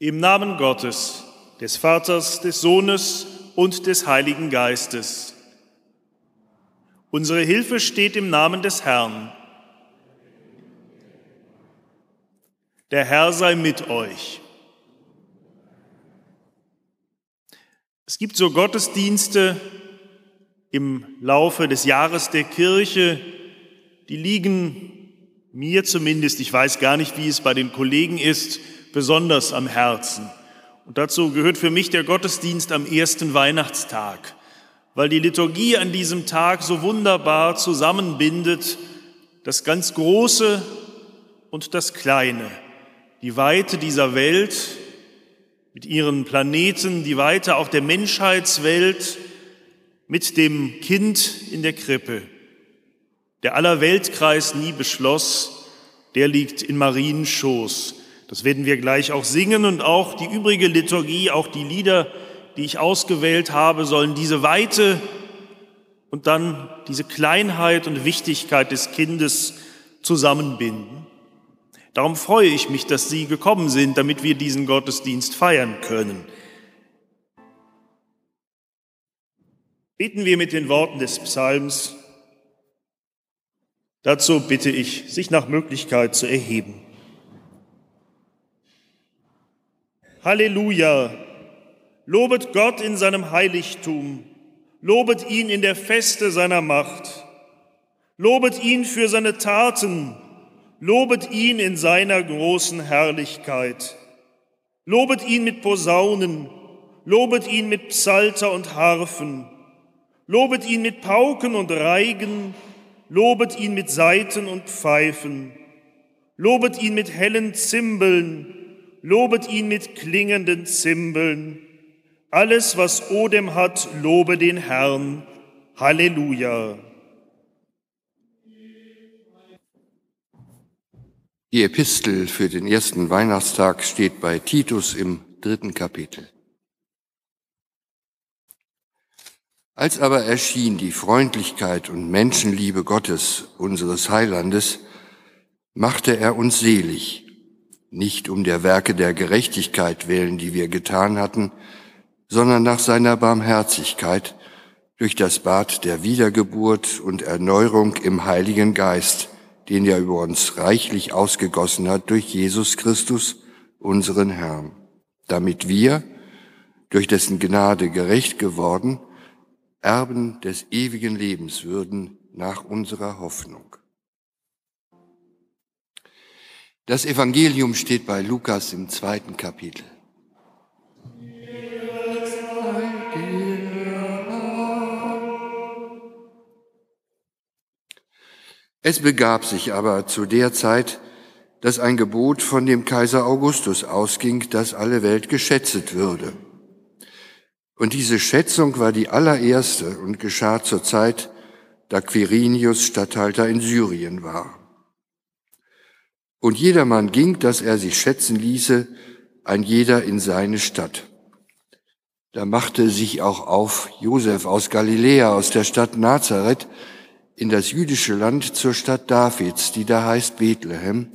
Im Namen Gottes, des Vaters, des Sohnes und des Heiligen Geistes. Unsere Hilfe steht im Namen des Herrn. Der Herr sei mit euch. Es gibt so Gottesdienste im Laufe des Jahres der Kirche, die liegen mir zumindest, ich weiß gar nicht, wie es bei den Kollegen ist, besonders am Herzen. Und dazu gehört für mich der Gottesdienst am ersten Weihnachtstag, weil die Liturgie an diesem Tag so wunderbar zusammenbindet, das ganz Große und das Kleine, die Weite dieser Welt mit ihren Planeten, die Weite auch der Menschheitswelt mit dem Kind in der Krippe. Der aller Weltkreis nie beschloss, der liegt in Mariens Schoß. Das werden wir gleich auch singen und auch die übrige Liturgie, auch die Lieder, die ich ausgewählt habe, sollen diese Weite und dann diese Kleinheit und Wichtigkeit des Kindes zusammenbinden. Darum freue ich mich, dass Sie gekommen sind, damit wir diesen Gottesdienst feiern können. Beten wir mit den Worten des Psalms. Dazu bitte ich, sich nach Möglichkeit zu erheben. Halleluja! Lobet Gott in seinem Heiligtum, lobet ihn in der Feste seiner Macht, lobet ihn für seine Taten, lobet ihn in seiner großen Herrlichkeit, lobet ihn mit Posaunen, lobet ihn mit Psalter und Harfen, lobet ihn mit Pauken und Reigen, lobet ihn mit Saiten und Pfeifen, lobet ihn mit hellen Zimbeln, lobet ihn mit klingenden Zimbeln. Alles, was Odem hat, lobe den Herrn. Halleluja. Die Epistel für den ersten Weihnachtstag steht bei Titus im dritten Kapitel. Als aber erschien die Freundlichkeit und Menschenliebe Gottes, unseres Heilandes, machte er uns selig, nicht um der Werke der Gerechtigkeit willen, die wir getan hatten, sondern nach seiner Barmherzigkeit durch das Bad der Wiedergeburt und Erneuerung im Heiligen Geist, den er über uns reichlich ausgegossen hat durch Jesus Christus, unseren Herrn, damit wir, durch dessen Gnade gerecht geworden, Erben des ewigen Lebens würden nach unserer Hoffnung. Das Evangelium steht bei Lukas im zweiten Kapitel. Es begab sich aber zu der Zeit, dass ein Gebot von dem Kaiser Augustus ausging, dass alle Welt geschätzt würde. Und diese Schätzung war die allererste und geschah zur Zeit, da Quirinius Statthalter in Syrien war. Und jedermann ging, dass er sich schätzen ließe, ein jeder in seine Stadt. Da machte sich auch auf Josef aus Galiläa, aus der Stadt Nazareth, in das jüdische Land zur Stadt Davids, die da heißt Bethlehem,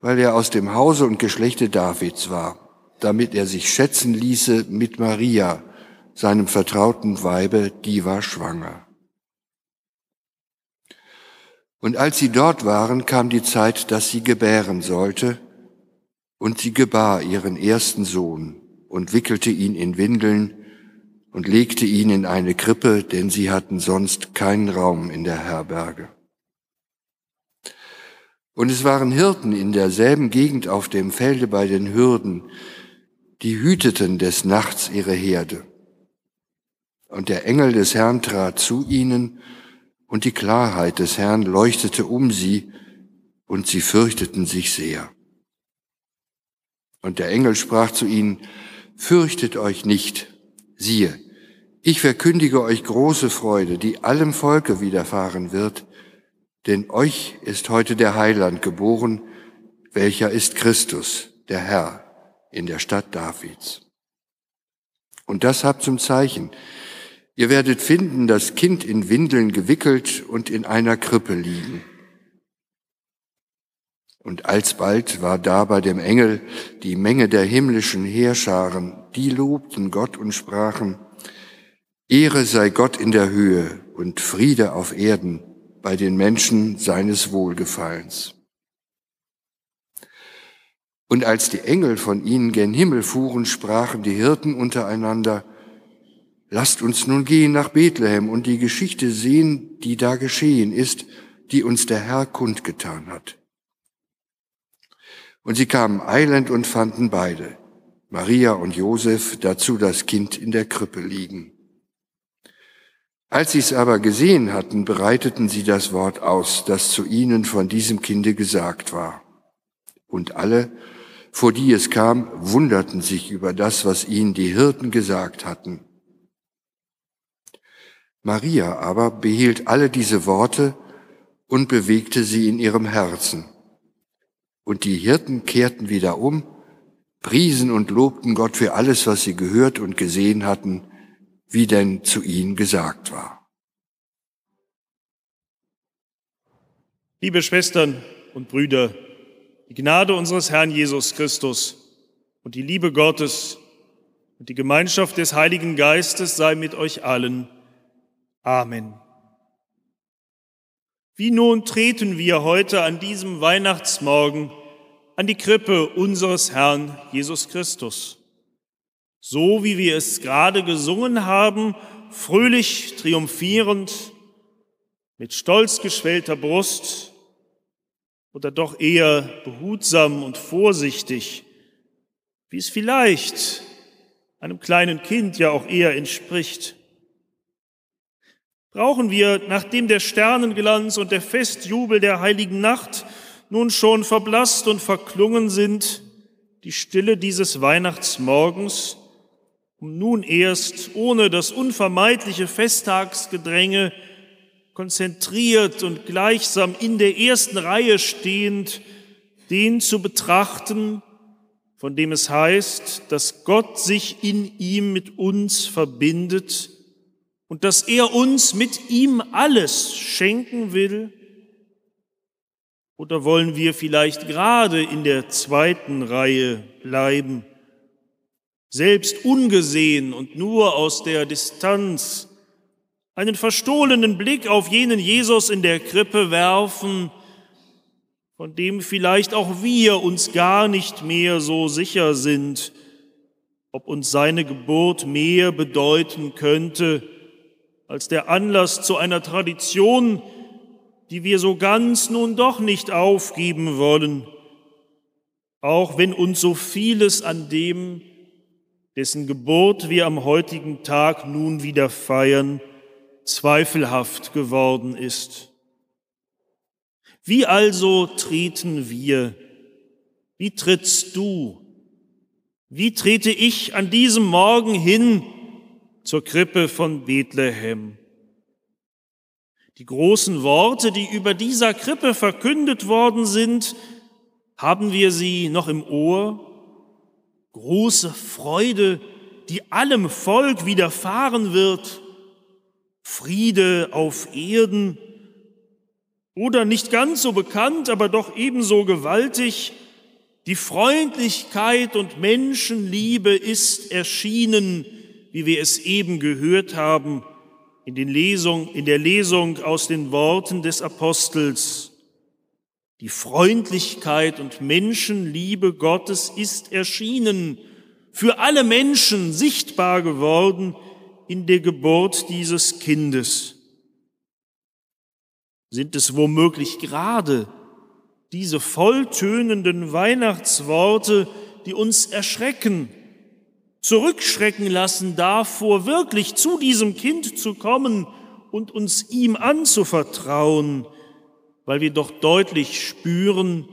weil er aus dem Hause und Geschlechte Davids war, damit er sich schätzen ließe mit Maria, seinem vertrauten Weibe, die war schwanger. Und als sie dort waren, kam die Zeit, dass sie gebären sollte, und sie gebar ihren ersten Sohn und wickelte ihn in Windeln und legte ihn in eine Krippe, denn sie hatten sonst keinen Raum in der Herberge. Und es waren Hirten in derselben Gegend auf dem Felde bei den Hürden, die hüteten des Nachts ihre Herde. Und der Engel des Herrn trat zu ihnen, und die Klarheit des Herrn leuchtete um sie, und sie fürchteten sich sehr. Und der Engel sprach zu ihnen, Fürchtet euch nicht, siehe, ich verkündige euch große Freude, die allem Volke widerfahren wird, denn euch ist heute der Heiland geboren, welcher ist Christus, der Herr, in der Stadt Davids. Und das habt zum Zeichen, Ihr werdet finden, das Kind in Windeln gewickelt und in einer Krippe liegen. Und alsbald war da bei dem Engel die Menge der himmlischen Heerscharen, die lobten Gott und sprachen, Ehre sei Gott in der Höhe und Friede auf Erden bei den Menschen seines Wohlgefallens. Und als die Engel von ihnen gen Himmel fuhren, sprachen die Hirten untereinander, Lasst uns nun gehen nach Bethlehem und die Geschichte sehen, die da geschehen ist, die uns der Herr kundgetan hat. Und sie kamen eilend und fanden beide, Maria und Josef, dazu das Kind in der Krippe liegen. Als sie es aber gesehen hatten, bereiteten sie das Wort aus, das zu ihnen von diesem Kinde gesagt war. Und alle, vor die es kam, wunderten sich über das, was ihnen die Hirten gesagt hatten. Maria aber behielt alle diese Worte und bewegte sie in ihrem Herzen. Und die Hirten kehrten wieder um, priesen und lobten Gott für alles, was sie gehört und gesehen hatten, wie denn zu ihnen gesagt war. Liebe Schwestern und Brüder, die Gnade unseres Herrn Jesus Christus und die Liebe Gottes und die Gemeinschaft des Heiligen Geistes sei mit euch allen. Amen. Wie nun treten wir heute an diesem Weihnachtsmorgen an die Krippe unseres Herrn Jesus Christus? So wie wir es gerade gesungen haben, fröhlich triumphierend, mit stolz geschwellter Brust oder doch eher behutsam und vorsichtig, wie es vielleicht einem kleinen Kind ja auch eher entspricht. Brauchen wir, nachdem der Sternenglanz und der Festjubel der heiligen Nacht nun schon verblasst und verklungen sind, die Stille dieses Weihnachtsmorgens, um nun erst ohne das unvermeidliche Festtagsgedränge konzentriert und gleichsam in der ersten Reihe stehend den zu betrachten, von dem es heißt, dass Gott sich in ihm mit uns verbindet und dass er uns mit ihm alles schenken will? Oder wollen wir vielleicht gerade in der zweiten Reihe bleiben, selbst ungesehen und nur aus der Distanz einen verstohlenen Blick auf jenen Jesus in der Krippe werfen, von dem vielleicht auch wir uns gar nicht mehr so sicher sind, ob uns seine Geburt mehr bedeuten könnte als der Anlass zu einer Tradition, die wir so ganz nun doch nicht aufgeben wollen, auch wenn uns so vieles an dem, dessen Geburt wir am heutigen Tag nun wieder feiern, zweifelhaft geworden ist. Wie also treten wir? Wie trittst du? Wie trete ich an diesem Morgen hin zur Krippe von Bethlehem? Die großen Worte, die über dieser Krippe verkündet worden sind, haben wir sie noch im Ohr? Große Freude, die allem Volk widerfahren wird, Friede auf Erden oder nicht ganz so bekannt, aber doch ebenso gewaltig, die Freundlichkeit und Menschenliebe ist erschienen, wie wir es eben gehört haben, in, den Lesung, in der Lesung aus den Worten des Apostels. Die Freundlichkeit und Menschenliebe Gottes ist erschienen, für alle Menschen sichtbar geworden in der Geburt dieses Kindes. Sind es womöglich gerade diese volltönenden Weihnachtsworte, die uns erschrecken zurückschrecken lassen davor, wirklich zu diesem Kind zu kommen und uns ihm anzuvertrauen, weil wir doch deutlich spüren,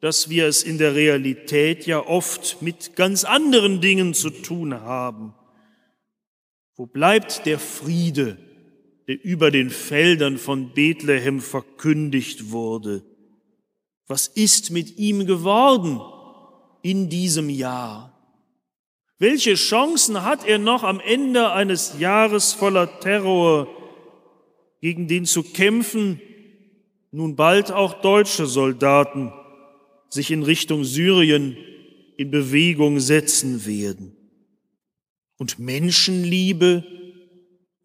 dass wir es in der Realität ja oft mit ganz anderen Dingen zu tun haben. Wo bleibt der Friede, der über den Feldern von Bethlehem verkündigt wurde? Was ist mit ihm geworden in diesem Jahr? Welche Chancen hat er noch am Ende eines Jahres voller Terror gegen den zu kämpfen nun bald auch deutsche Soldaten sich in Richtung Syrien in Bewegung setzen werden. Und Menschenliebe,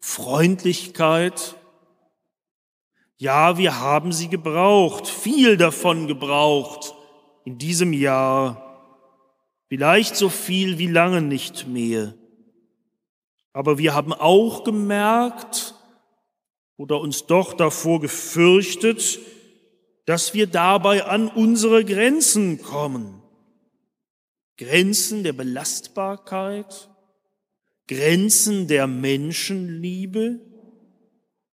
Freundlichkeit, ja, wir haben sie gebraucht, viel davon gebraucht in diesem Jahr, vielleicht so viel wie lange nicht mehr. Aber wir haben auch gemerkt oder uns doch davor gefürchtet, dass wir dabei an unsere Grenzen kommen. Grenzen der Belastbarkeit, Grenzen der Menschenliebe.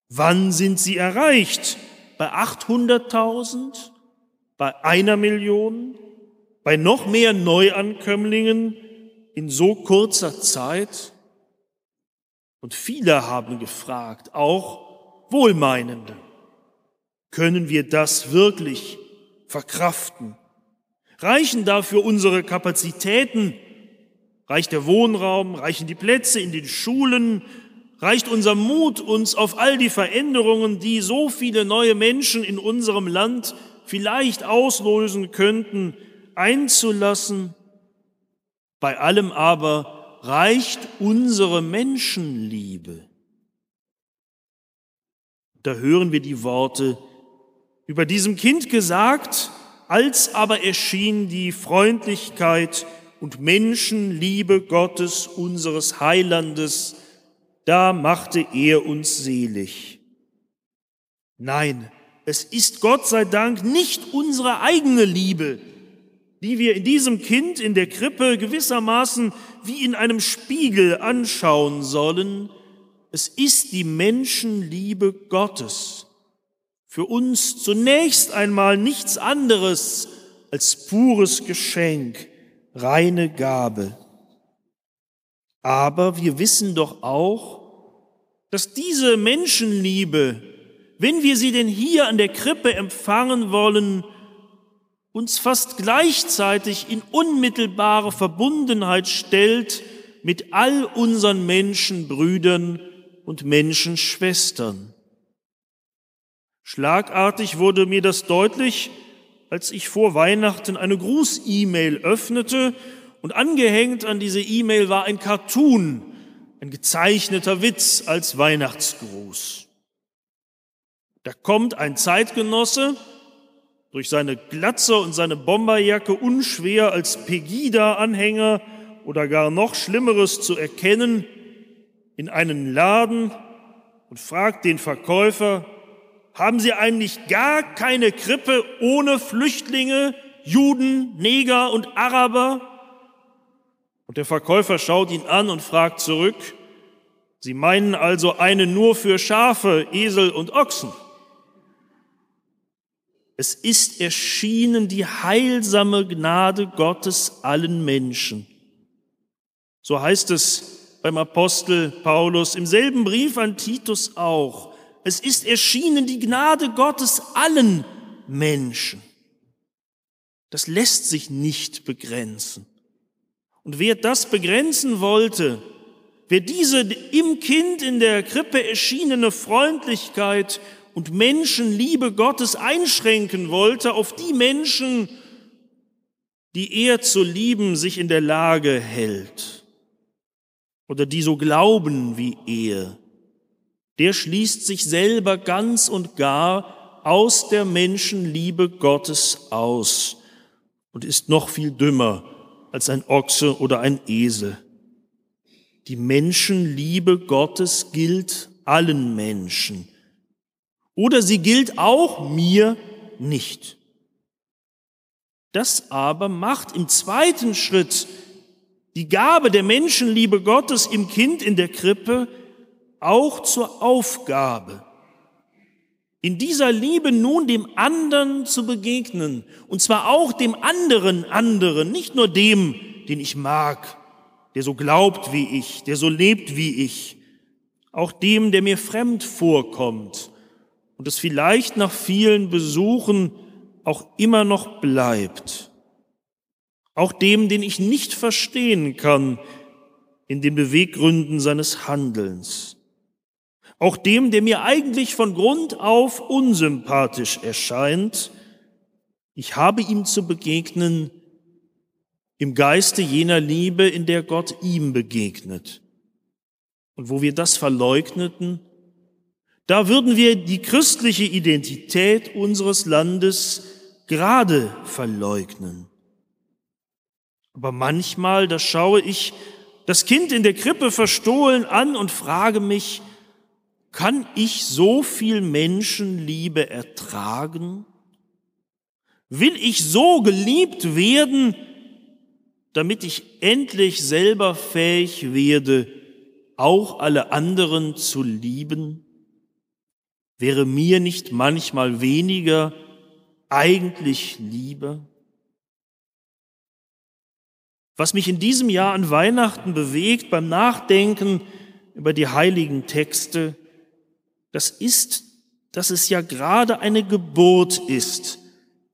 Wann sind sie erreicht? Bei 800.000? Bei einer Million? Bei noch mehr Neuankömmlingen in so kurzer Zeit? Und viele haben gefragt, auch Wohlmeinende, können wir das wirklich verkraften? Reichen dafür unsere Kapazitäten? Reicht der Wohnraum? Reichen die Plätze in den Schulen? Reicht unser Mut, uns auf all die Veränderungen, die so viele neue Menschen in unserem Land vielleicht auslösen könnten, einzulassen? Bei allem aber reicht unsere Menschenliebe. Da hören wir die Worte über diesem Kind gesagt, als aber erschien die Freundlichkeit und Menschenliebe Gottes, unseres Heilandes, da machte er uns selig. Nein, es ist Gott sei Dank nicht unsere eigene Liebe, die wir in diesem Kind in der Krippe gewissermaßen wie in einem Spiegel anschauen sollen. Es ist die Menschenliebe Gottes. Für uns zunächst einmal nichts anderes als pures Geschenk, reine Gabe. Aber wir wissen doch auch, dass diese Menschenliebe, wenn wir sie denn hier an der Krippe empfangen wollen, uns fast gleichzeitig in unmittelbare Verbundenheit stellt mit all unseren Menschenbrüdern und Menschenschwestern. Schlagartig wurde mir das deutlich, als ich vor Weihnachten eine Gruß-E-Mail öffnete und angehängt an diese E-Mail war ein Cartoon, ein gezeichneter Witz als Weihnachtsgruß. Da kommt ein Zeitgenosse, durch seine Glatze und seine Bomberjacke unschwer als Pegida-Anhänger oder gar noch Schlimmeres zu erkennen, in einen Laden und fragt den Verkäufer, haben Sie eigentlich gar keine Krippe ohne Flüchtlinge, Juden, Neger und Araber? Und der Verkäufer schaut ihn an und fragt zurück, Sie meinen also eine nur für Schafe, Esel und Ochsen? Es ist erschienen die heilsame Gnade Gottes allen Menschen. So heißt es beim Apostel Paulus im selben Brief an Titus auch. Es ist erschienen die Gnade Gottes allen Menschen. Das lässt sich nicht begrenzen. Und wer das begrenzen wollte, wer diese im Kind in der Krippe erschienene Freundlichkeit und Menschenliebe Gottes einschränken wollte auf die Menschen, die er zu lieben sich in der Lage hält oder die so glauben wie er, der schließt sich selber ganz und gar aus der Menschenliebe Gottes aus und ist noch viel dümmer als ein Ochse oder ein Esel. Die Menschenliebe Gottes gilt allen Menschen oder sie gilt auch mir nicht. Das aber macht im zweiten Schritt die Gabe der Menschenliebe Gottes im Kind in der Krippe auch zur Aufgabe, in dieser Liebe nun dem anderen zu begegnen, und zwar auch dem anderen anderen, nicht nur dem, den ich mag, der so glaubt wie ich, der so lebt wie ich, auch dem, der mir fremd vorkommt, und es vielleicht nach vielen Besuchen auch immer noch bleibt. Auch dem, den ich nicht verstehen kann in den Beweggründen seines Handelns. Auch dem, der mir eigentlich von Grund auf unsympathisch erscheint, Ich habe ihm zu begegnen im Geiste jener Liebe, in der Gott ihm begegnet. Und wo wir das verleugneten, da würden wir die christliche Identität unseres Landes gerade verleugnen. Aber manchmal, da schaue ich das Kind in der Krippe verstohlen an und frage mich, kann ich so viel Menschenliebe ertragen? Will ich so geliebt werden, damit ich endlich selber fähig werde, auch alle anderen zu lieben? Wäre mir nicht manchmal weniger eigentlich lieber? Was mich in diesem Jahr an Weihnachten bewegt beim Nachdenken über die heiligen Texte, das ist, dass es ja gerade eine Geburt ist,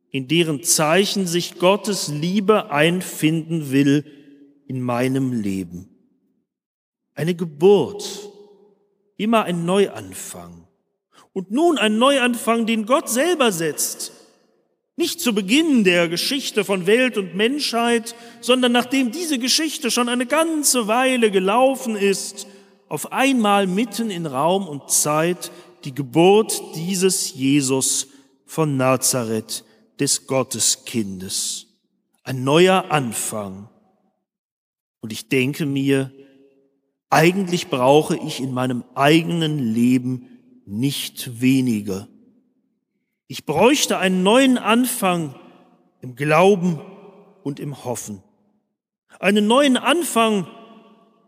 in deren Zeichen sich Gottes Liebe einfinden will in meinem Leben. Eine Geburt, immer ein Neuanfang. Und nun ein Neuanfang, den Gott selber setzt. Nicht zu Beginn der Geschichte von Welt und Menschheit, sondern nachdem diese Geschichte schon eine ganze Weile gelaufen ist, auf einmal mitten in Raum und Zeit die Geburt dieses Jesus von Nazareth, des Gotteskindes. Ein neuer Anfang. Und ich denke mir, eigentlich brauche ich in meinem eigenen Leben nicht weniger. Ich bräuchte einen neuen Anfang im Glauben und im Hoffen. Einen neuen Anfang,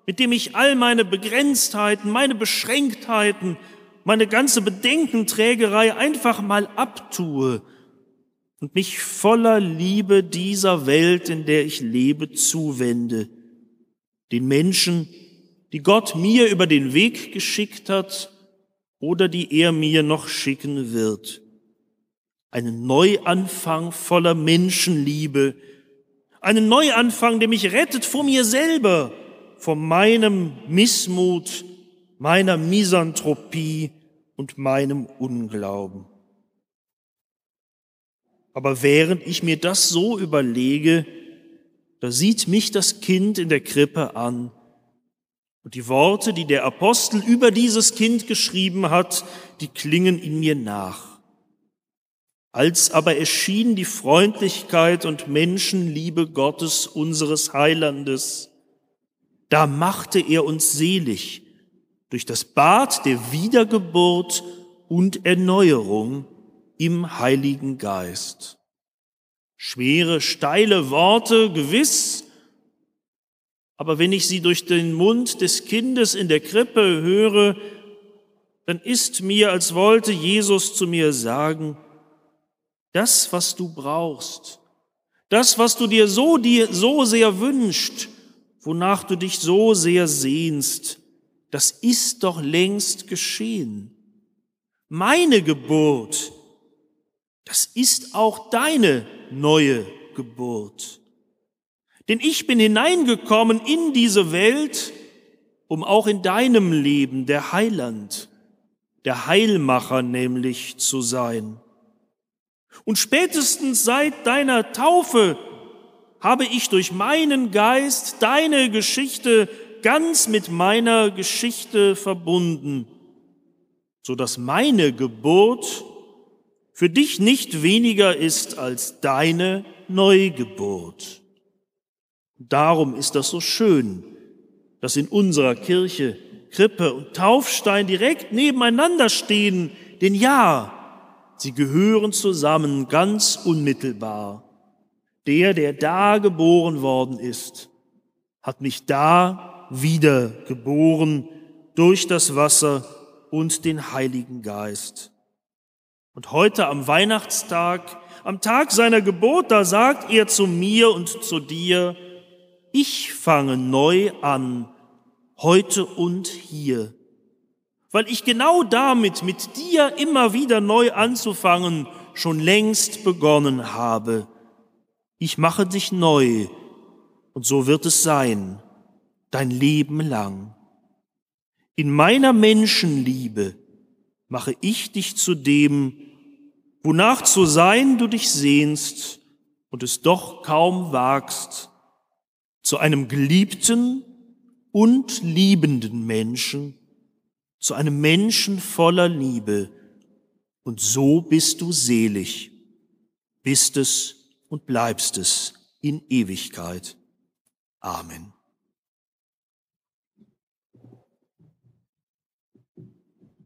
mit dem ich all meine Begrenztheiten, meine Beschränktheiten, meine ganze Bedenkenträgerei einfach mal abtue und mich voller Liebe dieser Welt, in der ich lebe, zuwende, den Menschen, die Gott mir über den Weg geschickt hat oder die er mir noch schicken wird. Einen Neuanfang voller Menschenliebe, einen Neuanfang, der mich rettet vor mir selber, vor meinem Missmut, meiner Misanthropie und meinem Unglauben. Aber während ich mir das so überlege, da sieht mich das Kind in der Krippe an. Und die Worte, die der Apostel über dieses Kind geschrieben hat, die klingen in mir nach. Als aber erschien die Freundlichkeit und Menschenliebe Gottes unseres Heilandes, da machte er uns selig durch das Bad der Wiedergeburt und Erneuerung im Heiligen Geist. Schwere, steile Worte, gewiss, aber wenn ich sie durch den Mund des Kindes in der Krippe höre, dann ist mir, als wollte Jesus zu mir sagen, das, was du brauchst, das, was du dir so, dir so sehr wünscht, wonach du dich so sehr sehnst, das ist doch längst geschehen. Meine Geburt das ist auch deine neue Geburt. Denn ich bin hineingekommen in diese Welt, um auch in deinem Leben der Heiland, der Heilmacher nämlich zu sein. Und spätestens seit deiner Taufe habe ich durch meinen Geist deine Geschichte ganz mit meiner Geschichte verbunden, so dass meine Geburt für dich nicht weniger ist als deine Neugeburt. Darum ist das so schön, dass in unserer Kirche Krippe und Taufstein direkt nebeneinander stehen, denn ja, sie gehören zusammen ganz unmittelbar. Der, der da geboren worden ist, hat mich da wieder geboren durch das Wasser und den Heiligen Geist. Und heute am Weihnachtstag, am Tag seiner Geburt, da sagt er zu mir und zu dir, ich fange neu an, heute und hier. Weil ich genau damit, mit dir immer wieder neu anzufangen, schon längst begonnen habe. Ich mache dich neu und so wird es sein, dein Leben lang. In meiner Menschenliebe mache ich dich zu dem, wonach zu sein du dich sehnst und es doch kaum wagst, zu einem geliebten und liebenden Menschen, zu einem Menschen voller Liebe. Und so bist du selig, bist es und bleibst es in Ewigkeit. Amen.